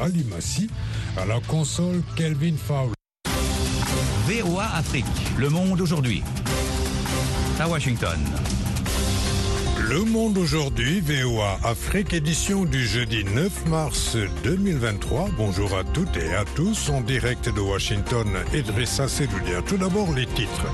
Ali Massi, à la console Kelvin Fowler. VOA Afrique, le monde aujourd'hui. À Washington. Le Monde aujourd'hui, VOA Afrique, édition du jeudi 9 mars 2023. Bonjour à toutes et à tous, en direct de Washington, Edrissa Seloudia. Tout d'abord, les titres.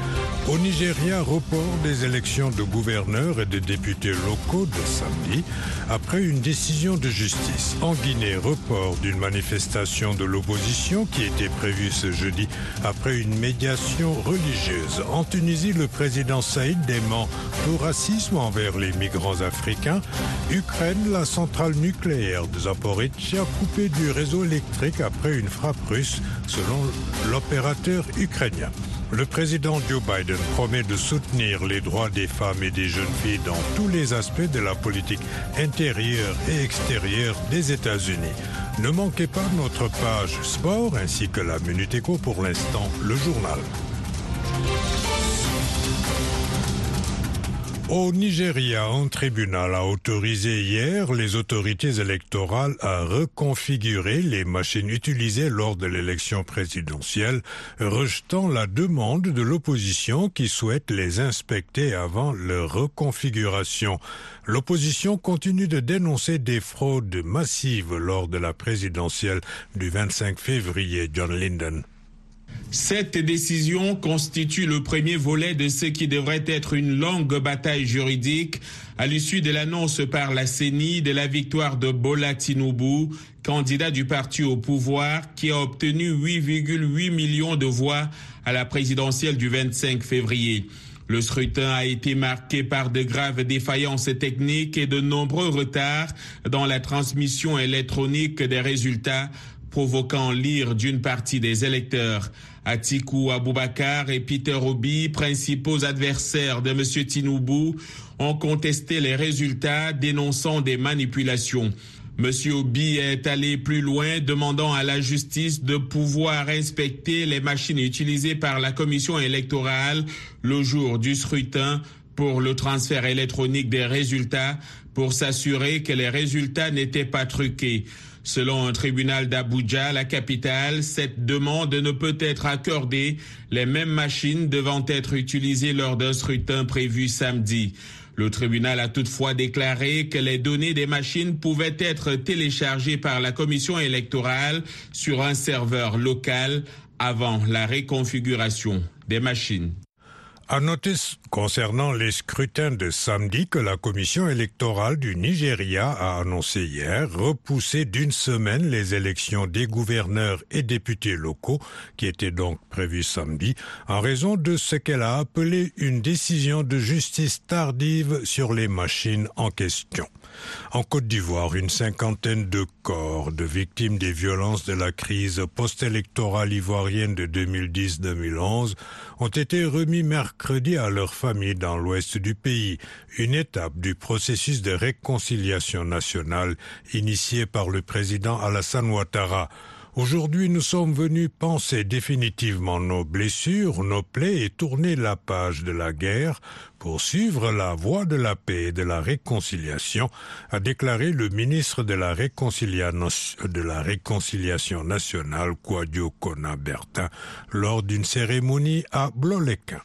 Au Nigeria, report des élections de gouverneurs et de députés locaux de samedi, après une décision de justice. En Guinée, report d'une manifestation de l'opposition qui était prévue ce jeudi après une médiation religieuse. En Tunisie, le président Saïd dément tout racisme envers les migrants africains. Ukraine, la centrale nucléaire de Zaporizhia coupée du réseau électrique après une frappe russe, selon l'opérateur ukrainien. Le président Joe Biden promet de soutenir les droits des femmes et des jeunes filles dans tous les aspects de la politique intérieure et extérieure des États-Unis. Ne manquez pas notre page sport ainsi que la Minute Éco pour l'instant, le journal. Au Nigeria, un tribunal a autorisé hier les autorités électorales à reconfigurer les machines utilisées lors de l'élection présidentielle, rejetant la demande de l'opposition qui souhaite les inspecter avant leur reconfiguration. L'opposition continue de dénoncer des fraudes massives lors de la présidentielle du 25 février. John Linden. Cette décision constitue le premier volet de ce qui devrait être une longue bataille juridique à l'issue de l'annonce par la CENI de la victoire de Bola Tinubu, candidat du parti au pouvoir qui a obtenu 8,8 millions de voix à la présidentielle du 25 février. Le scrutin a été marqué par de graves défaillances techniques et de nombreux retards dans la transmission électronique des résultats provoquant l'ire d'une partie des électeurs. Atiku Abubakar et Peter Obi, principaux adversaires de M. Tinubu, ont contesté les résultats dénonçant des manipulations. M. Obi est allé plus loin, demandant à la justice de pouvoir inspecter les machines utilisées par la commission électorale le jour du scrutin pour le transfert électronique des résultats pour s'assurer que les résultats n'étaient pas truqués. Selon un tribunal d'Abuja, la capitale, cette demande ne peut être accordée, les mêmes machines devant être utilisées lors d'un scrutin prévu samedi. Le tribunal a toutefois déclaré que les données des machines pouvaient être téléchargées par la commission électorale sur un serveur local avant la réconfiguration des machines. À noter concernant les scrutins de samedi que la commission électorale du Nigeria a annoncé hier repousser d'une semaine les élections des gouverneurs et députés locaux qui étaient donc prévues samedi en raison de ce qu'elle a appelé une décision de justice tardive sur les machines en question. En Côte d'Ivoire, une cinquantaine de corps de victimes des violences de la crise post-électorale ivoirienne de 2010-2011 ont été remis mercredi à leurs familles dans l'ouest du pays, une étape du processus de réconciliation nationale initié par le président Alassane Ouattara. Aujourd'hui, nous sommes venus penser définitivement nos blessures, nos plaies et tourner la page de la guerre pour suivre la voie de la paix et de la réconciliation, a déclaré le ministre de la, Réconciliation nationale, Kona Bertin, lors d'une cérémonie à Blolequin.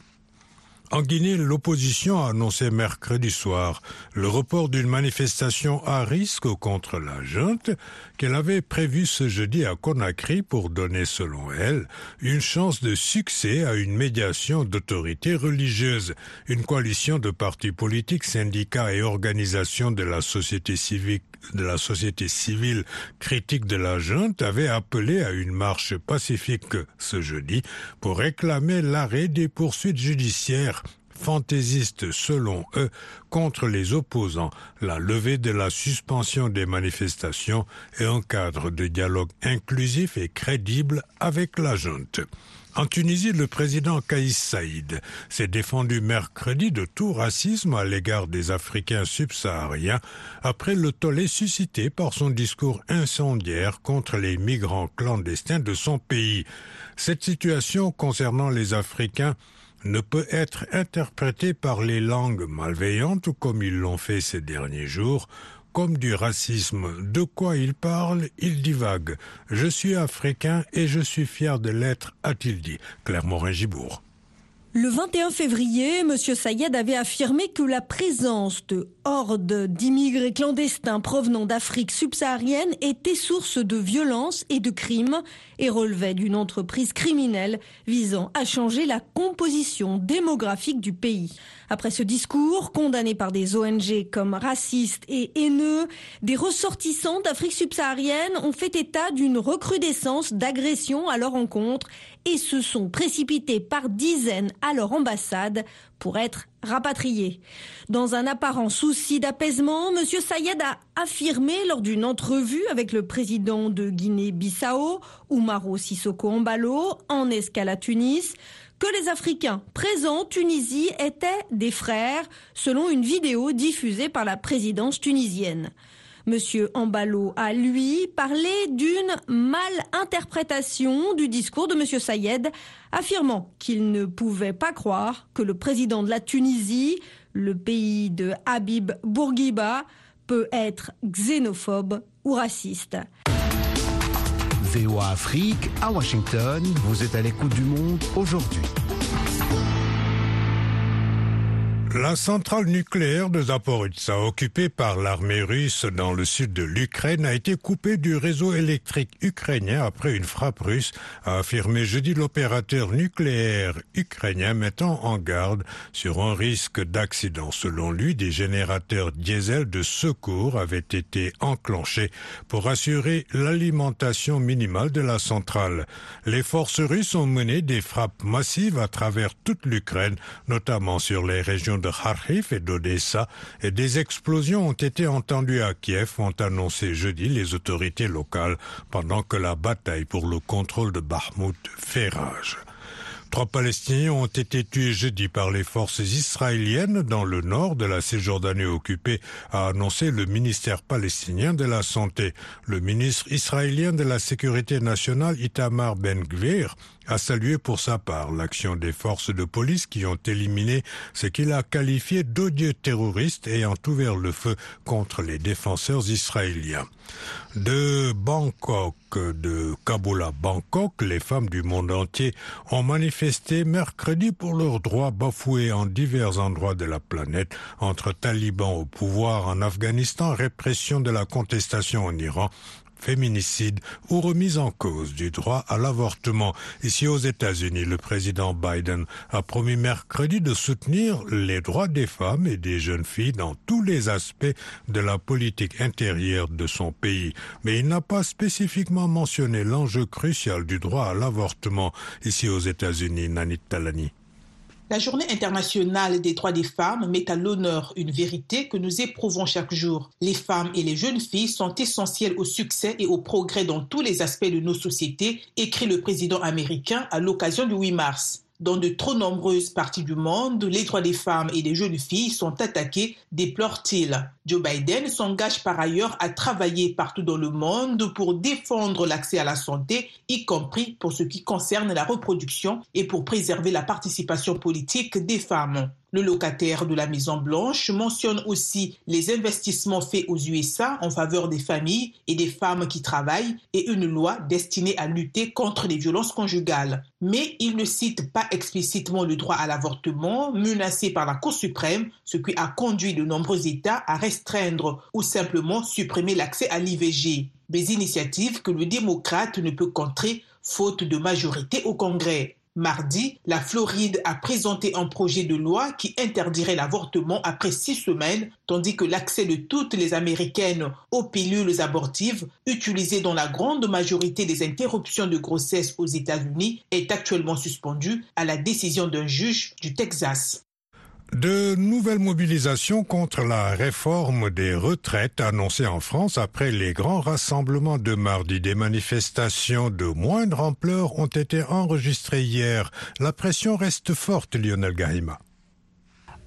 En Guinée, l'opposition a annoncé mercredi soir le report d'une manifestation à risque contre la junte qu'elle avait prévue ce jeudi à Conakry pour donner, selon elle, une chance de succès à une médiation d'autorités religieuses. Une coalition de partis politiques, syndicats et organisations de la société civile de la société civile critique de la junte avait appelé à une marche pacifique ce jeudi pour réclamer l'arrêt des poursuites judiciaires fantaisistes selon eux contre les opposants, la levée de la suspension des manifestations et un cadre de dialogue inclusif et crédible avec la junte. En Tunisie, le président Kaïs Saïd s'est défendu mercredi de tout racisme à l'égard des Africains subsahariens après le tollé suscité par son discours incendiaire contre les migrants clandestins de son pays. Cette situation concernant les Africains ne peut être interprétée par les langues malveillantes comme ils l'ont fait ces derniers jours comme du racisme. De quoi il parle Il divague. Je suis africain et je suis fier de l'être, a-t-il dit. Claire Morin-Gibourg. Le 21 février, M. Sayed avait affirmé que la présence de hordes d'immigrés clandestins provenant d'Afrique subsaharienne était source de violence et de crimes et relevait d'une entreprise criminelle visant à changer la composition démographique du pays. Après ce discours, condamné par des ONG comme racistes et haineux, des ressortissants d'Afrique subsaharienne ont fait état d'une recrudescence d'agressions à leur encontre et se sont précipités par dizaines à leur ambassade pour être rapatriés. Dans un apparent souci d'apaisement, M. Sayed a affirmé lors d'une entrevue avec le président de Guinée-Bissau, Oumaro Sissoko Mbalo, en escale à Tunis, que les Africains présents en Tunisie étaient des frères, selon une vidéo diffusée par la présidence tunisienne. Monsieur Ambalo a, lui, parlé d'une mal-interprétation du discours de Monsieur Sayed, affirmant qu'il ne pouvait pas croire que le président de la Tunisie, le pays de Habib Bourguiba, peut être xénophobe ou raciste. VOA Afrique à Washington, vous êtes à l'écoute du monde aujourd'hui. La centrale nucléaire de Zaporizhzhia, occupée par l'armée russe dans le sud de l'Ukraine, a été coupée du réseau électrique ukrainien après une frappe russe, a affirmé jeudi l'opérateur nucléaire ukrainien mettant en garde sur un risque d'accident. Selon lui, des générateurs diesel de secours avaient été enclenchés pour assurer l'alimentation minimale de la centrale. Les forces russes ont mené des frappes massives à travers toute l'Ukraine, notamment sur les régions de Kharkiv et d'Odessa et des explosions ont été entendues à Kiev, ont annoncé jeudi les autorités locales pendant que la bataille pour le contrôle de Bakhmut fait rage. Trois Palestiniens ont été tués jeudi par les forces israéliennes dans le nord de la Cisjordanie occupée, a annoncé le ministère palestinien de la Santé. Le ministre israélien de la Sécurité nationale, Itamar Ben-Gvir, a salué pour sa part l'action des forces de police qui ont éliminé ce qu'il a qualifié d'odieux terroristes ayant ouvert le feu contre les défenseurs israéliens. De Bangkok, de Kaboul à Bangkok, les femmes du monde entier ont manifesté mercredi pour leurs droits bafoués en divers endroits de la planète, entre talibans au pouvoir en Afghanistan, répression de la contestation en Iran, féminicide ou remise en cause du droit à l'avortement. Ici aux États-Unis, le président Biden a promis mercredi de soutenir les droits des femmes et des jeunes filles dans tous les aspects de la politique intérieure de son pays. Mais il n'a pas spécifiquement mentionné l'enjeu crucial du droit à l'avortement ici aux États-Unis, Nanit Talani. La journée internationale des droits des femmes met à l'honneur une vérité que nous éprouvons chaque jour. Les femmes et les jeunes filles sont essentielles au succès et au progrès dans tous les aspects de nos sociétés, écrit le président américain à l'occasion du 8 mars. Dans de trop nombreuses parties du monde, les droits des femmes et des jeunes filles sont attaqués, déplore-t-il. Joe Biden s'engage par ailleurs à travailler partout dans le monde pour défendre l'accès à la santé, y compris pour ce qui concerne la reproduction et pour préserver la participation politique des femmes. Le locataire de la Maison Blanche mentionne aussi les investissements faits aux USA en faveur des familles et des femmes qui travaillent et une loi destinée à lutter contre les violences conjugales. Mais il ne cite pas explicitement le droit à l'avortement menacé par la Cour suprême, ce qui a conduit de nombreux États à restreindre ou simplement supprimer l'accès à l'IVG. Des initiatives que le démocrate ne peut contrer faute de majorité au Congrès. Mardi, la Floride a présenté un projet de loi qui interdirait l'avortement après six semaines, tandis que l'accès de toutes les Américaines aux pilules abortives, utilisées dans la grande majorité des interruptions de grossesse aux États-Unis, est actuellement suspendu à la décision d'un juge du Texas. De nouvelles mobilisations contre la réforme des retraites annoncées en France après les grands rassemblements de mardi. Des manifestations de moindre ampleur ont été enregistrées hier. La pression reste forte, Lionel Gahima.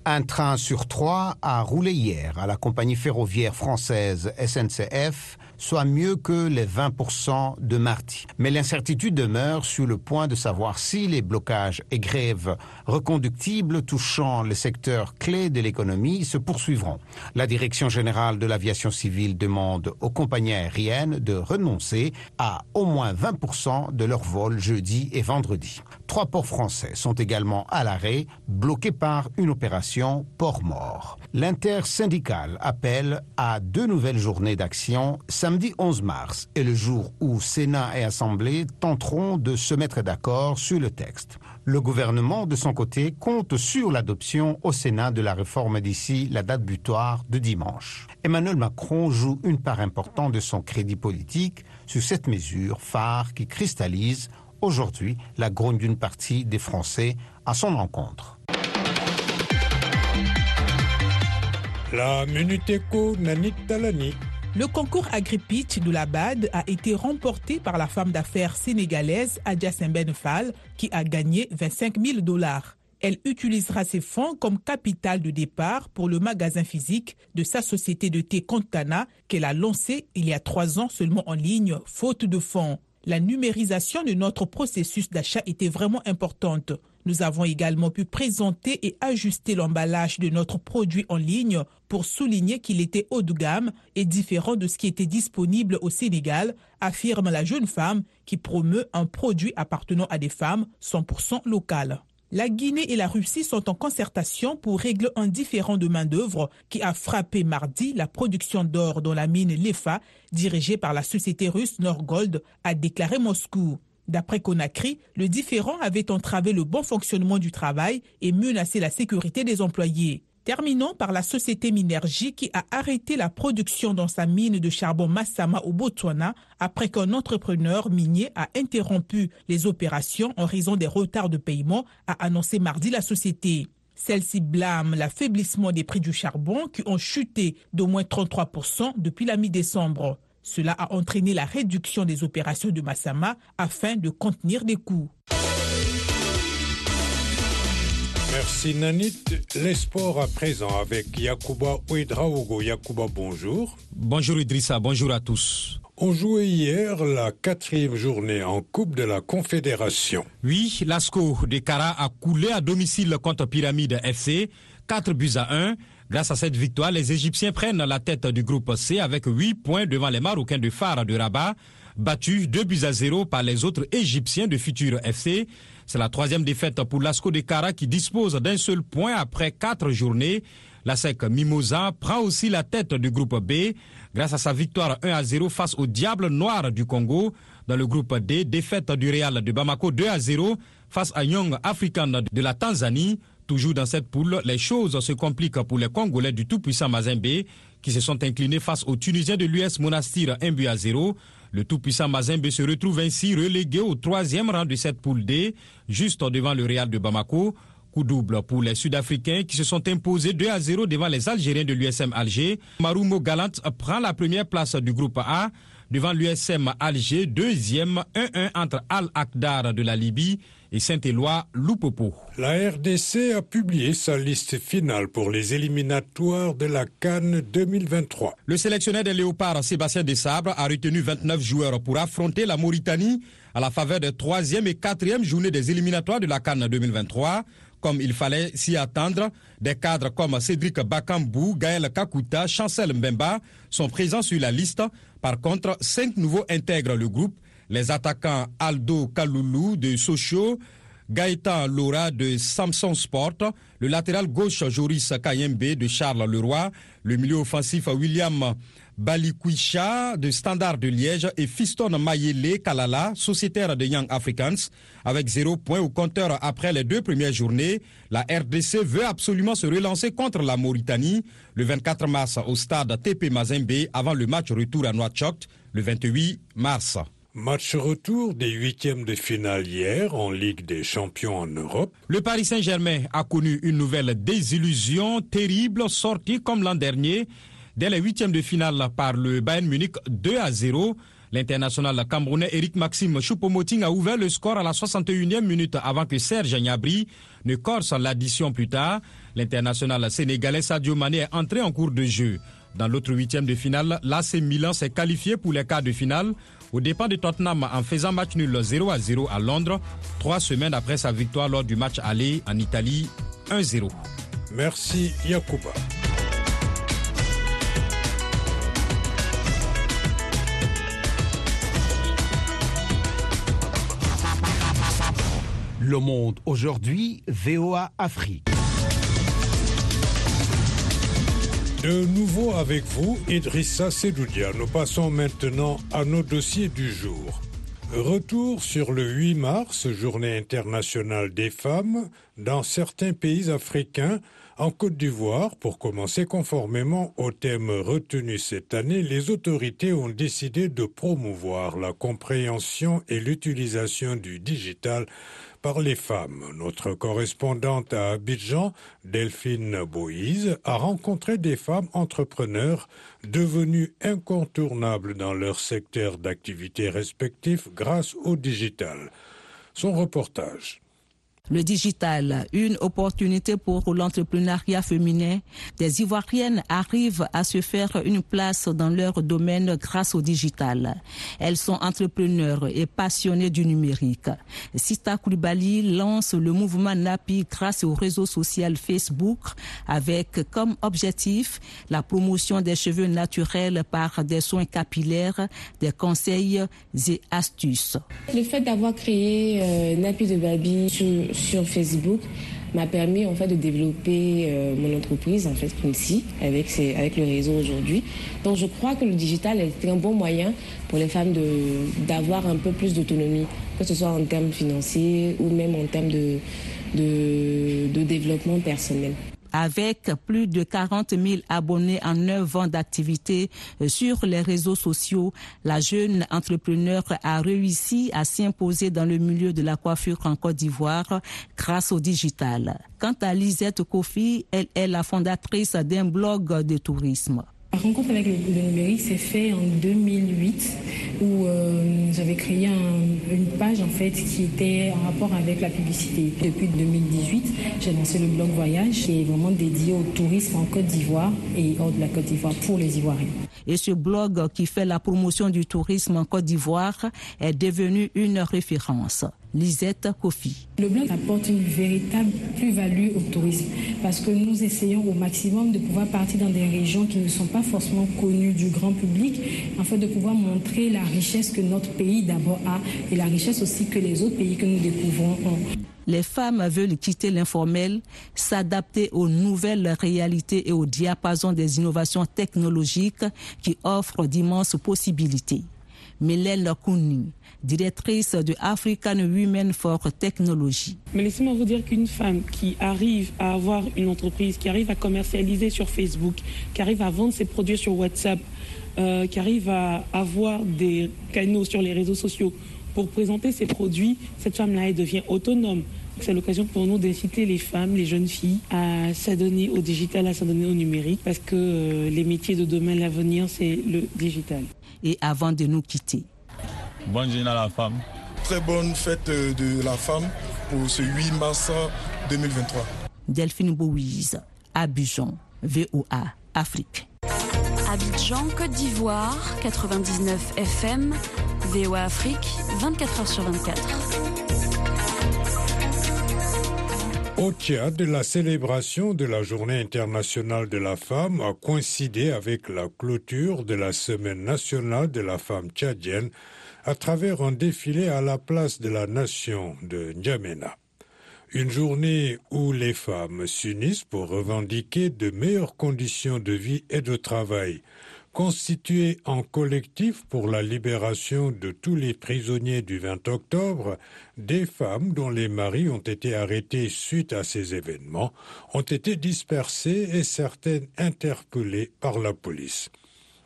Un train sur trois a roulé hier à la compagnie ferroviaire française SNCF soit mieux que les 20% de mardi. Mais l'incertitude demeure sur le point de savoir si les blocages et grèves reconductibles touchant les secteurs clés de l'économie se poursuivront. La Direction générale de l'aviation civile demande aux compagnies aériennes de renoncer à au moins 20% de leurs vols jeudi et vendredi. Trois ports français sont également à l'arrêt, bloqués par une opération port mort. L'intersyndicale appelle à deux nouvelles journées d'action samedi 11 mars et le jour où Sénat et Assemblée tenteront de se mettre d'accord sur le texte. Le gouvernement, de son côté, compte sur l'adoption au Sénat de la réforme d'ici la date butoir de dimanche. Emmanuel Macron joue une part importante de son crédit politique sur cette mesure phare qui cristallise aujourd'hui la grogne d'une partie des Français à son encontre. Le concours Agripitch de la BAD a été remporté par la femme d'affaires sénégalaise Adja Semben Fall qui a gagné 25 000 dollars. Elle utilisera ces fonds comme capital de départ pour le magasin physique de sa société de thé Contana qu'elle a lancé il y a trois ans seulement en ligne, faute de fonds. La numérisation de notre processus d'achat était vraiment importante. Nous avons également pu présenter et ajuster l'emballage de notre produit en ligne pour souligner qu'il était haut de gamme et différent de ce qui était disponible au Sénégal, affirme la jeune femme qui promeut un produit appartenant à des femmes 100% locales. La Guinée et la Russie sont en concertation pour régler un différend de main-d'œuvre qui a frappé mardi la production d'or dans la mine Lefa, dirigée par la société russe Norgold, a déclaré Moscou. D'après Conakry, le différend avait entravé le bon fonctionnement du travail et menacé la sécurité des employés. Terminons par la société Minergie qui a arrêté la production dans sa mine de charbon Massama au Botswana après qu'un entrepreneur minier a interrompu les opérations en raison des retards de paiement, a annoncé mardi la société. Celle-ci blâme l'affaiblissement des prix du charbon qui ont chuté d'au moins 33% depuis la mi-décembre. Cela a entraîné la réduction des opérations de Massama afin de contenir les coûts. Merci Nanit. Les sports à présent avec Yakuba Ouedraogo. Yakuba, bonjour. Bonjour Idrissa, bonjour à tous. On jouait hier la quatrième journée en Coupe de la Confédération. Oui, l'ASCO de Cara a coulé à domicile contre Pyramide FC, 4 buts à 1. Grâce à cette victoire, les Égyptiens prennent la tête du groupe C avec 8 points devant les Marocains de Phare de Rabat, battus 2 buts à 0 par les autres Égyptiens de Futur FC. C'est la troisième défaite pour l'ASCO de Cara qui dispose d'un seul point après quatre journées. La SEC Mimosa prend aussi la tête du groupe B grâce à sa victoire 1 à 0 face au Diable Noir du Congo. Dans le groupe D, défaite du Real de Bamako 2 à 0 face à Young African de la Tanzanie. Toujours dans cette poule, les choses se compliquent pour les Congolais du tout-puissant Mazembe qui se sont inclinés face aux Tunisiens de l'US Monastir 1 but à 0. Le tout-puissant Mazembe se retrouve ainsi relégué au troisième rang de cette poule D, juste devant le Real de Bamako. Coup double pour les Sud-Africains qui se sont imposés 2 à 0 devant les Algériens de l'USM Alger. Marumo Galant prend la première place du groupe A devant l'USM Alger, deuxième 1-1 entre Al-Akdar de la Libye et Saint-Éloi Loupopo. La RDC a publié sa liste finale pour les éliminatoires de la Cannes 2023. Le sélectionneur des Léopards, Sébastien Desabre, a retenu 29 joueurs pour affronter la Mauritanie à la faveur des troisième et quatrième journées des éliminatoires de la Cannes 2023 comme il fallait s'y attendre. Des cadres comme Cédric Bakambou, Gaël Kakuta, Chancel Mbemba sont présents sur la liste. Par contre, cinq nouveaux intègrent le groupe. Les attaquants Aldo Kaloulou de Sochaux, Gaëtan Laura de Samson Sport, le latéral gauche Joris Kayembe de Charles Leroy, le milieu offensif William Balikwisha de Standard de Liège et Fiston Mayele Kalala, sociétaire de Young Africans. Avec zéro point au compteur après les deux premières journées, la RDC veut absolument se relancer contre la Mauritanie le 24 mars au stade TP Mazembe avant le match retour à Nouakchott le 28 mars. Match retour des huitièmes de finale hier en Ligue des champions en Europe. Le Paris Saint-Germain a connu une nouvelle désillusion terrible sortie comme l'an dernier dès les huitièmes de finale par le Bayern Munich 2 à 0. L'international camerounais Eric Maxime Choupo-Moting a ouvert le score à la 61e minute avant que Serge Gnabry ne corse l'addition plus tard. L'international sénégalais Sadio Mané est entré en cours de jeu Dans l'autre huitième de finale, l'AC Milan s'est qualifié pour les quarts de finale au dépend de Tottenham en faisant match nul 0 à 0 à Londres, trois semaines après sa victoire lors du match aller en Italie 1-0. Merci Yacouba. Le Monde aujourd'hui, VOA Afrique. De nouveau avec vous, Idrissa Sedoudia. Nous passons maintenant à nos dossiers du jour. Retour sur le 8 mars, journée internationale des femmes, dans certains pays africains, en Côte d'Ivoire, pour commencer conformément au thème retenu cette année, les autorités ont décidé de promouvoir la compréhension et l'utilisation du digital par les femmes. Notre correspondante à Abidjan, Delphine Boïse, a rencontré des femmes entrepreneurs devenues incontournables dans leur secteur d'activité respectif grâce au digital. Son reportage. Le digital, une opportunité pour l'entrepreneuriat féminin. Des Ivoiriennes arrivent à se faire une place dans leur domaine grâce au digital. Elles sont entrepreneurs et passionnées du numérique. Sita Koulibaly lance le mouvement NAPI grâce au réseau social Facebook avec comme objectif la promotion des cheveux naturels par des soins capillaires, des conseils et astuces. Le fait d'avoir créé euh, Napi de Babi sur Facebook m'a permis en de développer euh, mon entreprise en fait avec avec le réseau aujourd'hui. Donc je crois que le digital est un bon moyen pour les femmes d'avoir un peu plus d'autonomie, que ce soit en termes financiers ou même en termes de développement personnel avec plus de 40 000 abonnés en 9 ans d'activité euh, sur les réseaux sociaux, la jeune entrepreneur a réussi à s'imposer dans le milieu de la coiffure en Côte d'Ivoire grâce au digital. Quant à Lisette Kofi, elle est la fondatrice d'un blog de tourisme. La rencontre avec le, numérique s'est fait en 2008 où euh, j'avais créé une page en fait qui était en rapport avec la publicité. Depuis 2018, j'ai lancé le blog Voyage qui est vraiment dédié au tourisme en Côte d'Ivoire et hors de la Côte d'Ivoire pour les Ivoiriens. Et ce blog qui fait la promotion du tourisme en Côte d'Ivoire est devenu une référence. Lisette Kofi. Le blog apporte une véritable plus-value au tourisme parce que nous essayons au maximum de pouvoir partir dans des régions qui ne sont pas forcément connues du grand public afin de pouvoir montrer la richesse que notre pays d'abord a et la richesse aussi que les autres pays que nous découvrons ont. Les femmes veulent quitter l'informel, s'adapter aux nouvelles réalités et au diapason des innovations technologiques qui offrent d'immenses possibilités. Mélène Kouni, directrice de African Women for Technology. Mais laissez-moi vous dire qu'une femme qui arrive à avoir une entreprise, qui arrive à commercialiser sur Facebook, qui arrive à vendre ses produits sur WhatsApp, euh, qui arrive à avoir des canaux sur les réseaux sociaux pour présenter ses produits, cette femme-là, elle devient autonome. C'est l'occasion pour nous d'inciter les femmes, les jeunes filles à s'adonner au digital, à s'adonner au numérique, parce que euh, les métiers de demain, l'avenir, c'est le digital. Et avant de nous quitter, Bonne journée à la femme. Très bonne fête de la femme pour ce 8 mars 2023. Delphine Bouise, Abidjan, VOA, Afrique. Abidjan, Côte d'Ivoire, 99 FM, VOA Afrique, 24 h sur 24. Au Tchad, la célébration de la Journée internationale de la femme a coïncidé avec la clôture de la Semaine nationale de la femme tchadienne à travers un défilé à la place de la nation de N'Djamena. Une journée où les femmes s'unissent pour revendiquer de meilleures conditions de vie et de travail, constituées en collectif pour la libération de tous les prisonniers du 20 octobre, des femmes dont les maris ont été arrêtés suite à ces événements ont été dispersées et certaines interpellées par la police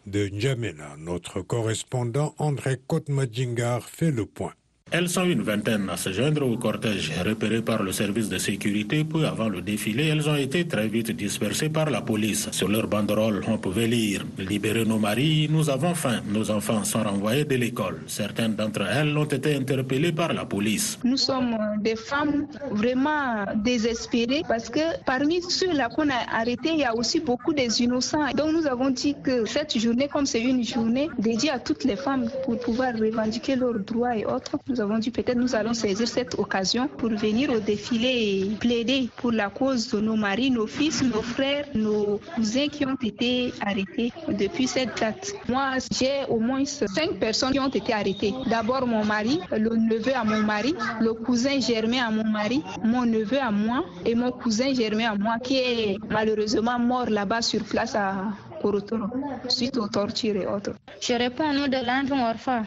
de N'Djamena. Notre correspondant André Kotmadjingar fait le point. Elles sont une vingtaine à se joindre au cortège repéré par le service de sécurité. Peu avant le défilé, elles ont été très vite dispersées par la police. Sur leur banderole, on pouvait lire Libérez nos maris, nous avons faim. Nos enfants sont renvoyés de l'école. Certaines d'entre elles ont été interpellées par la police. Nous sommes des femmes vraiment désespérées parce que parmi ceux-là qu'on a arrêtés, il y a aussi beaucoup des innocents. Donc nous avons dit que cette journée, comme c'est une journée dédiée à toutes les femmes pour pouvoir revendiquer leurs droits et autres, nous avons dit peut-être nous allons saisir cette occasion pour venir au défilé et plaider pour la cause de nos maris, nos fils, nos frères, nos cousins qui ont été arrêtés depuis cette date. Moi, j'ai au moins cinq personnes qui ont été arrêtées. D'abord mon mari, le neveu à mon mari, le cousin germain à mon mari, mon neveu à moi et mon cousin germain à moi qui est malheureusement mort là-bas sur place à suite aux tortures et autres. Je réponds au nom de l'enfant orphelin.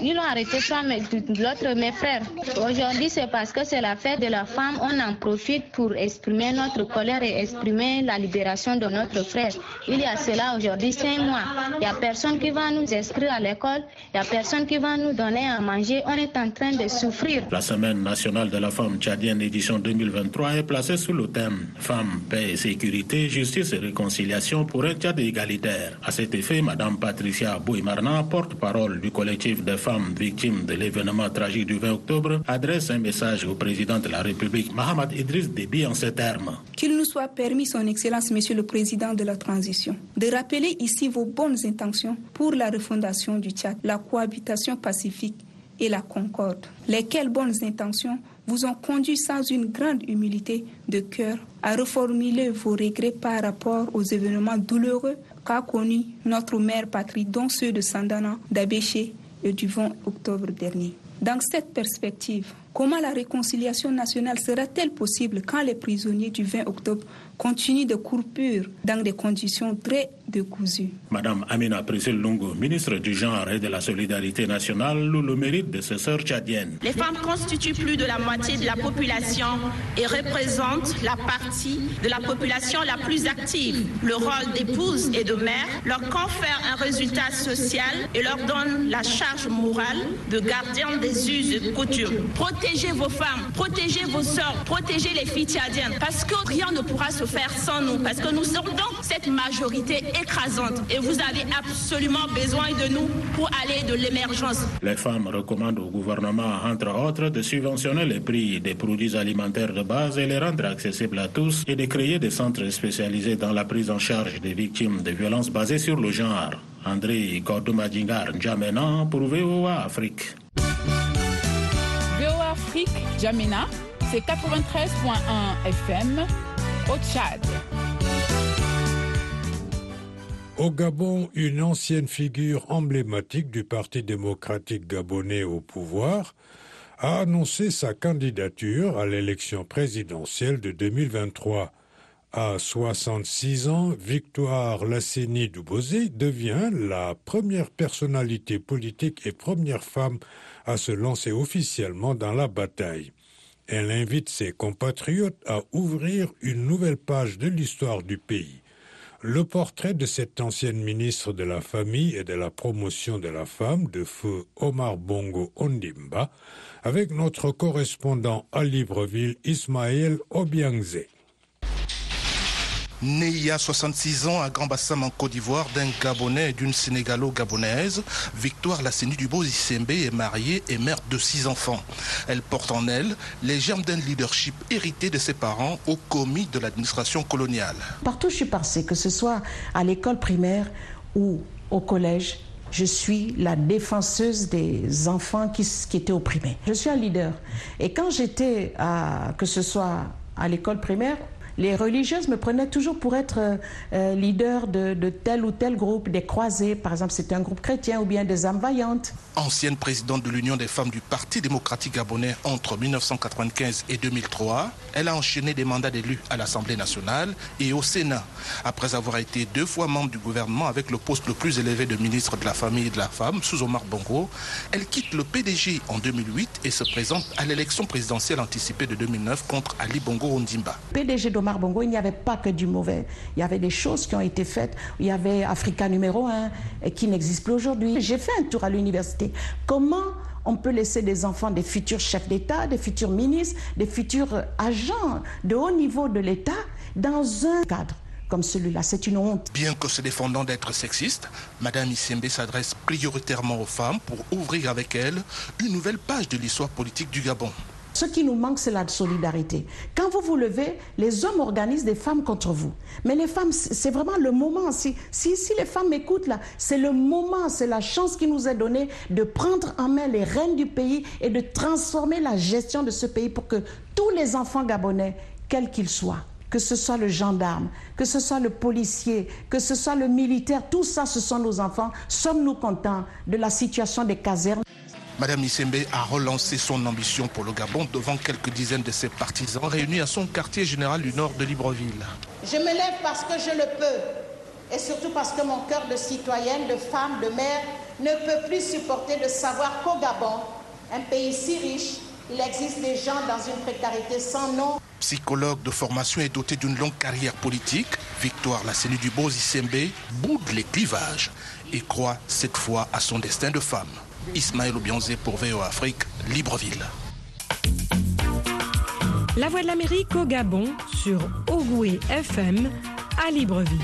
Ils ont arrêté toi, mais l'autre, mes frères. Aujourd'hui, c'est parce que c'est la fête de la femme. On en profite pour exprimer notre colère et exprimer la libération de notre frère. Il y a cela aujourd'hui cinq mois. Il n'y a personne qui va nous inscrire à l'école. Il n'y a personne qui va nous donner à manger. On est en train de souffrir. La Semaine nationale de la femme tchadienne édition 2023 est placée sous le thème Femmes, paix et sécurité, justice et réconciliation pour un Tchad égal à cet effet, Mme Patricia Bouimarna, porte-parole du collectif de femmes victimes de l'événement tragique du 20 octobre, adresse un message au président de la République, Mohamed Idriss Déby, en ces termes. Qu'il nous soit permis, Son Excellence, Monsieur le Président de la Transition, de rappeler ici vos bonnes intentions pour la refondation du Tchad, la cohabitation pacifique et la concorde. Lesquelles bonnes intentions vous ont conduit sans une grande humilité de cœur à reformuler vos regrets par rapport aux événements douloureux qu'a connu notre mère patrie, dont ceux de Sandana, d'Abéché et du 20 octobre dernier. Dans cette perspective, comment la réconciliation nationale sera-t-elle possible quand les prisonniers du 20 octobre continuent de courir dans des conditions très décousues Madame Amina Priscille Lungo, ministre du Genre et de la Solidarité nationale, loue le mérite de ses sœurs tchadiennes. Les femmes constituent plus de la moitié de la population et représentent la partie de la population la plus active. Le rôle d'épouse et de mère leur confère un résultat social et leur donne la charge morale de gardien des us et coutumes. Protégez vos femmes, protégez vos sœurs, protégez les filles tchadiennes parce que rien ne pourra se faire sans nous, parce que nous sommes donc cette majorité écrasante et vous avez absolument besoin de nous pour aller de l'émergence. Les femmes recommandent au gouvernement, entre autres, de subventionner les prix des produits alimentaires de base et les rendre accessibles à tous et de créer des centres spécialisés dans la prise en charge des victimes de violences basées sur le genre. André Gordomadingar N'Djamena pour VOA Afrique. VOA Afrique, Jamena, c'est 93.1 FM au Tchad. Au Gabon, une ancienne figure emblématique du Parti démocratique gabonais au pouvoir a annoncé sa candidature à l'élection présidentielle de 2023. À 66 ans, Victoire Lasseni Dubosé devient la première personnalité politique et première femme à se lancer officiellement dans la bataille. Elle invite ses compatriotes à ouvrir une nouvelle page de l'histoire du pays. Le portrait de cette ancienne ministre de la Famille et de la Promotion de la Femme de feu Omar Bongo Ondimba avec notre correspondant à Libreville Ismaël Obiangze. Né il y a 66 ans à Grand Bassam en Côte d'Ivoire d'un Gabonais et d'une Sénégalo-Gabonaise, Victoire Lasseni Dubo Issembe est mariée et mère de six enfants. Elle porte en elle les germes d'un leadership hérité de ses parents au commis de l'administration coloniale. Partout où je suis passée, que ce soit à l'école primaire ou au collège, je suis la défenseuse des enfants qui, qui, étaient opprimés. Je suis un leader. Et quand j'étais, que ce soit à l'école primaire les religieuses me prenaient toujours pour être euh, leader de, de, tel ou tel groupe, des croisés, par exemple, c'était un groupe chrétien ou bien des âmes vaillantes. Ancienne présidente de l'Union des femmes du Parti démocratique gabonais entre 1995 et 2003, elle a enchaîné des mandats d'élus à l'Assemblée nationale et au Sénat. Après avoir été deux fois membre du gouvernement avec le poste le plus élevé de ministre de la Famille et de la Femme, sous Omar Bongo, elle quitte le PDG en 2008 et se présente à l'élection présidentielle anticipée de 2009 contre Ali Bongo Ondimba. PDG d'Omar Bongo, il n'y avait pas que du mauvais. Il y avait des choses qui ont été faites. Il y avait Africa numéro 1 qui n'existe plus aujourd'hui. J'ai fait un tour à l'université. Comment on peut laisser des enfants des futurs chefs d'État, des futurs ministres, des futurs agents de haut niveau de l'État dans un cadre comme celui-là? C'est une honte. Bien que se défendant d'être sexiste, Madame Issembe s'adresse prioritairement aux femmes pour ouvrir avec elles une nouvelle page de l'histoire politique du Gabon. Ce qui nous manque, c'est la solidarité. Quand vous vous levez, les hommes organisent des femmes contre vous. Mais les femmes, c'est vraiment le moment. Si, si, si les femmes écoutent là, c'est le moment, c'est la chance qui nous est donnée de prendre en main les rênes du pays et de transformer la gestion de ce pays pour que tous les enfants gabonais, quels qu'ils soient, que ce soit le gendarme, que ce soit le policier, que ce soit le militaire, tout ça, ce sont nos enfants. Sommes-nous contents de la situation des casernes? Madame Issembe a relancé son ambition pour le Gabon devant quelques dizaines de ses partisans réunis à son quartier général du nord de Libreville. Je me lève parce que je le peux et surtout parce que mon cœur de citoyenne, de femme, de mère ne peut plus supporter de savoir qu'au Gabon, un pays si riche, il existe des gens dans une précarité sans nom. Psychologue de formation et doté d'une longue carrière politique, Victoire Lasseni Dubois Issembe boude les clivages et croit cette fois à son destin de femme. Ismaël Obianzé pour VO Afrique, Libreville. La Voix de l'Amérique au Gabon sur Ogoué FM à Libreville.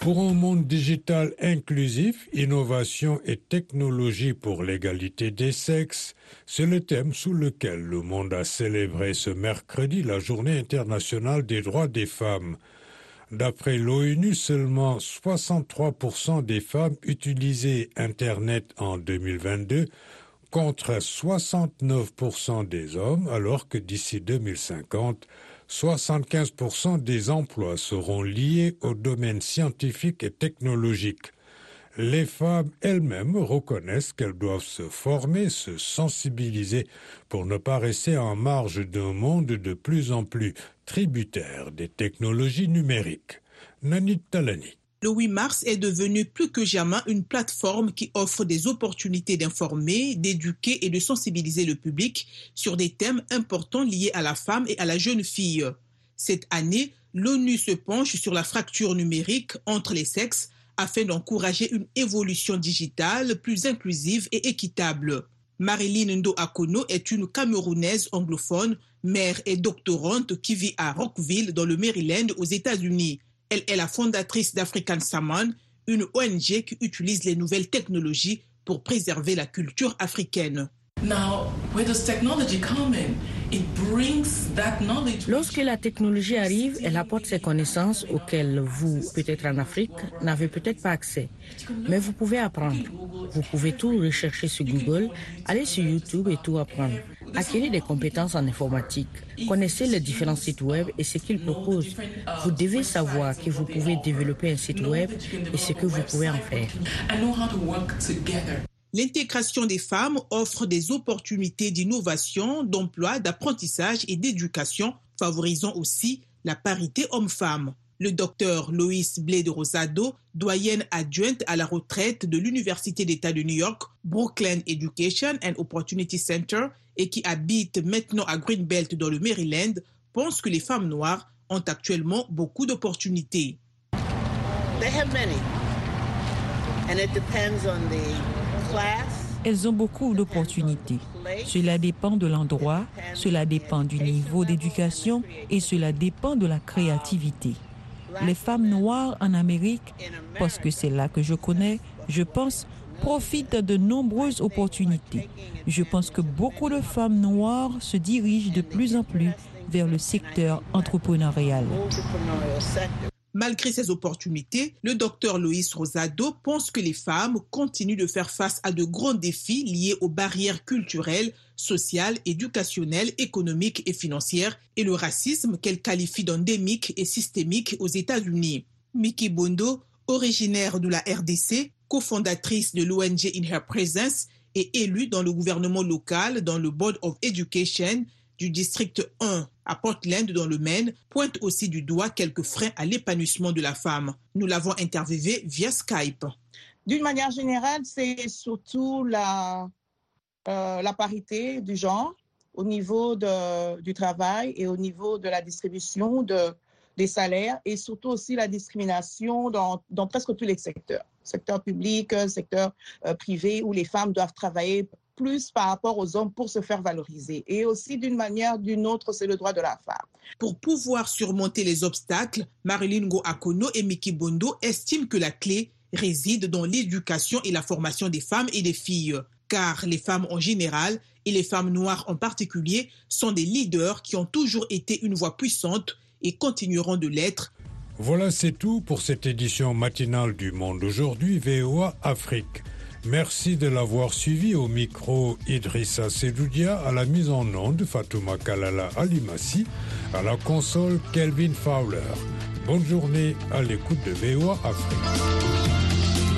Pour un monde digital inclusif, innovation et technologie pour l'égalité des sexes, c'est le thème sous lequel le monde a célébré ce mercredi la Journée internationale des droits des femmes. D'après l'ONU, seulement 63% des femmes utilisaient Internet en 2022 contre 69% des hommes, alors que d'ici 2050, 75% des emplois seront liés au domaine scientifique et technologique. Les femmes elles-mêmes reconnaissent qu'elles doivent se former, se sensibiliser pour ne pas rester en marge d'un monde de plus en plus tributaire des technologies numériques. Nanit Talani. Le 8 mars est devenu plus que jamais une plateforme qui offre des opportunités d'informer, d'éduquer et de sensibiliser le public sur des thèmes importants liés à la femme et à la jeune fille. Cette année, l'ONU se penche sur la fracture numérique entre les sexes afin d'encourager une évolution digitale plus inclusive et équitable. Marilyn Ndo Akono est une Camerounaise anglophone, mère et doctorante qui vit à Rockville dans le Maryland aux États-Unis. Elle est la fondatrice d'African Saman, une ONG qui utilise les nouvelles technologies pour préserver la culture africaine. Lorsque la technologie arrive, elle apporte ces connaissances auxquelles vous, peut-être en Afrique, n'avez peut-être pas accès. Mais vous pouvez apprendre. Vous pouvez tout rechercher sur Google, aller sur YouTube et tout apprendre. Acquérir des compétences en informatique. Connaissez les différents sites web et ce qu'ils proposent. Vous devez savoir que vous pouvez développer un site web et ce que vous pouvez en faire. L'intégration des femmes offre des opportunités d'innovation, d'emploi, d'apprentissage et d'éducation, favorisant aussi la parité homme-femme. Le docteur Loïs Blé de Rosado, doyenne adjointe à la retraite de l'Université d'État de New York, Brooklyn Education and Opportunity Center, et qui habite maintenant à Greenbelt dans le Maryland, pense que les femmes noires ont actuellement beaucoup d'opportunités. Elles ont beaucoup d'opportunités. Cela dépend de l'endroit, cela dépend du niveau d'éducation et cela dépend de la créativité. Les femmes noires en Amérique, parce que c'est là que je connais, je pense, profitent de nombreuses opportunités. Je pense que beaucoup de femmes noires se dirigent de plus en plus vers le secteur entrepreneurial. Malgré ces opportunités, le docteur Loïs Rosado pense que les femmes continuent de faire face à de grands défis liés aux barrières culturelles, sociales, éducationnelles, économiques et financières et le racisme qu'elle qualifie d'endémique et systémique aux États-Unis. Miki Bondo, originaire de la RDC, cofondatrice de l'ONG In Her Presence et élue dans le gouvernement local dans le Board of Education du district 1 à Portland dans le Maine pointe aussi du doigt quelques freins à l'épanouissement de la femme. Nous l'avons interviewée via Skype. D'une manière générale, c'est surtout la, euh, parité du genre au niveau du travail et au niveau de la distribution de, des salaires et surtout aussi la discrimination dans, dans presque tous les secteurs, secteur public, secteur euh, privé, où les femmes doivent travailler plus par rapport aux hommes pour se faire valoriser. Et aussi, d'une manière ou d'une autre, c'est le droit de la femme. Pour pouvoir surmonter les obstacles, Marilyn Akono et Miki Bondo estiment que la clé réside dans l'éducation et la formation des femmes et des filles. Car les femmes en général et les femmes noires en particulier sont des leaders qui ont toujours été une voix puissante et continueront de l'être. Voilà, c'est tout pour cette édition matinale du Monde aujourd'hui, VOA Afrique. Merci de l'avoir suivi au micro Idrissa Sedoudia, à la mise en onde Fatouma Kalala Alimassi, à la console Kelvin Fowler. Bonne journée à l'écoute de VOA Afrique.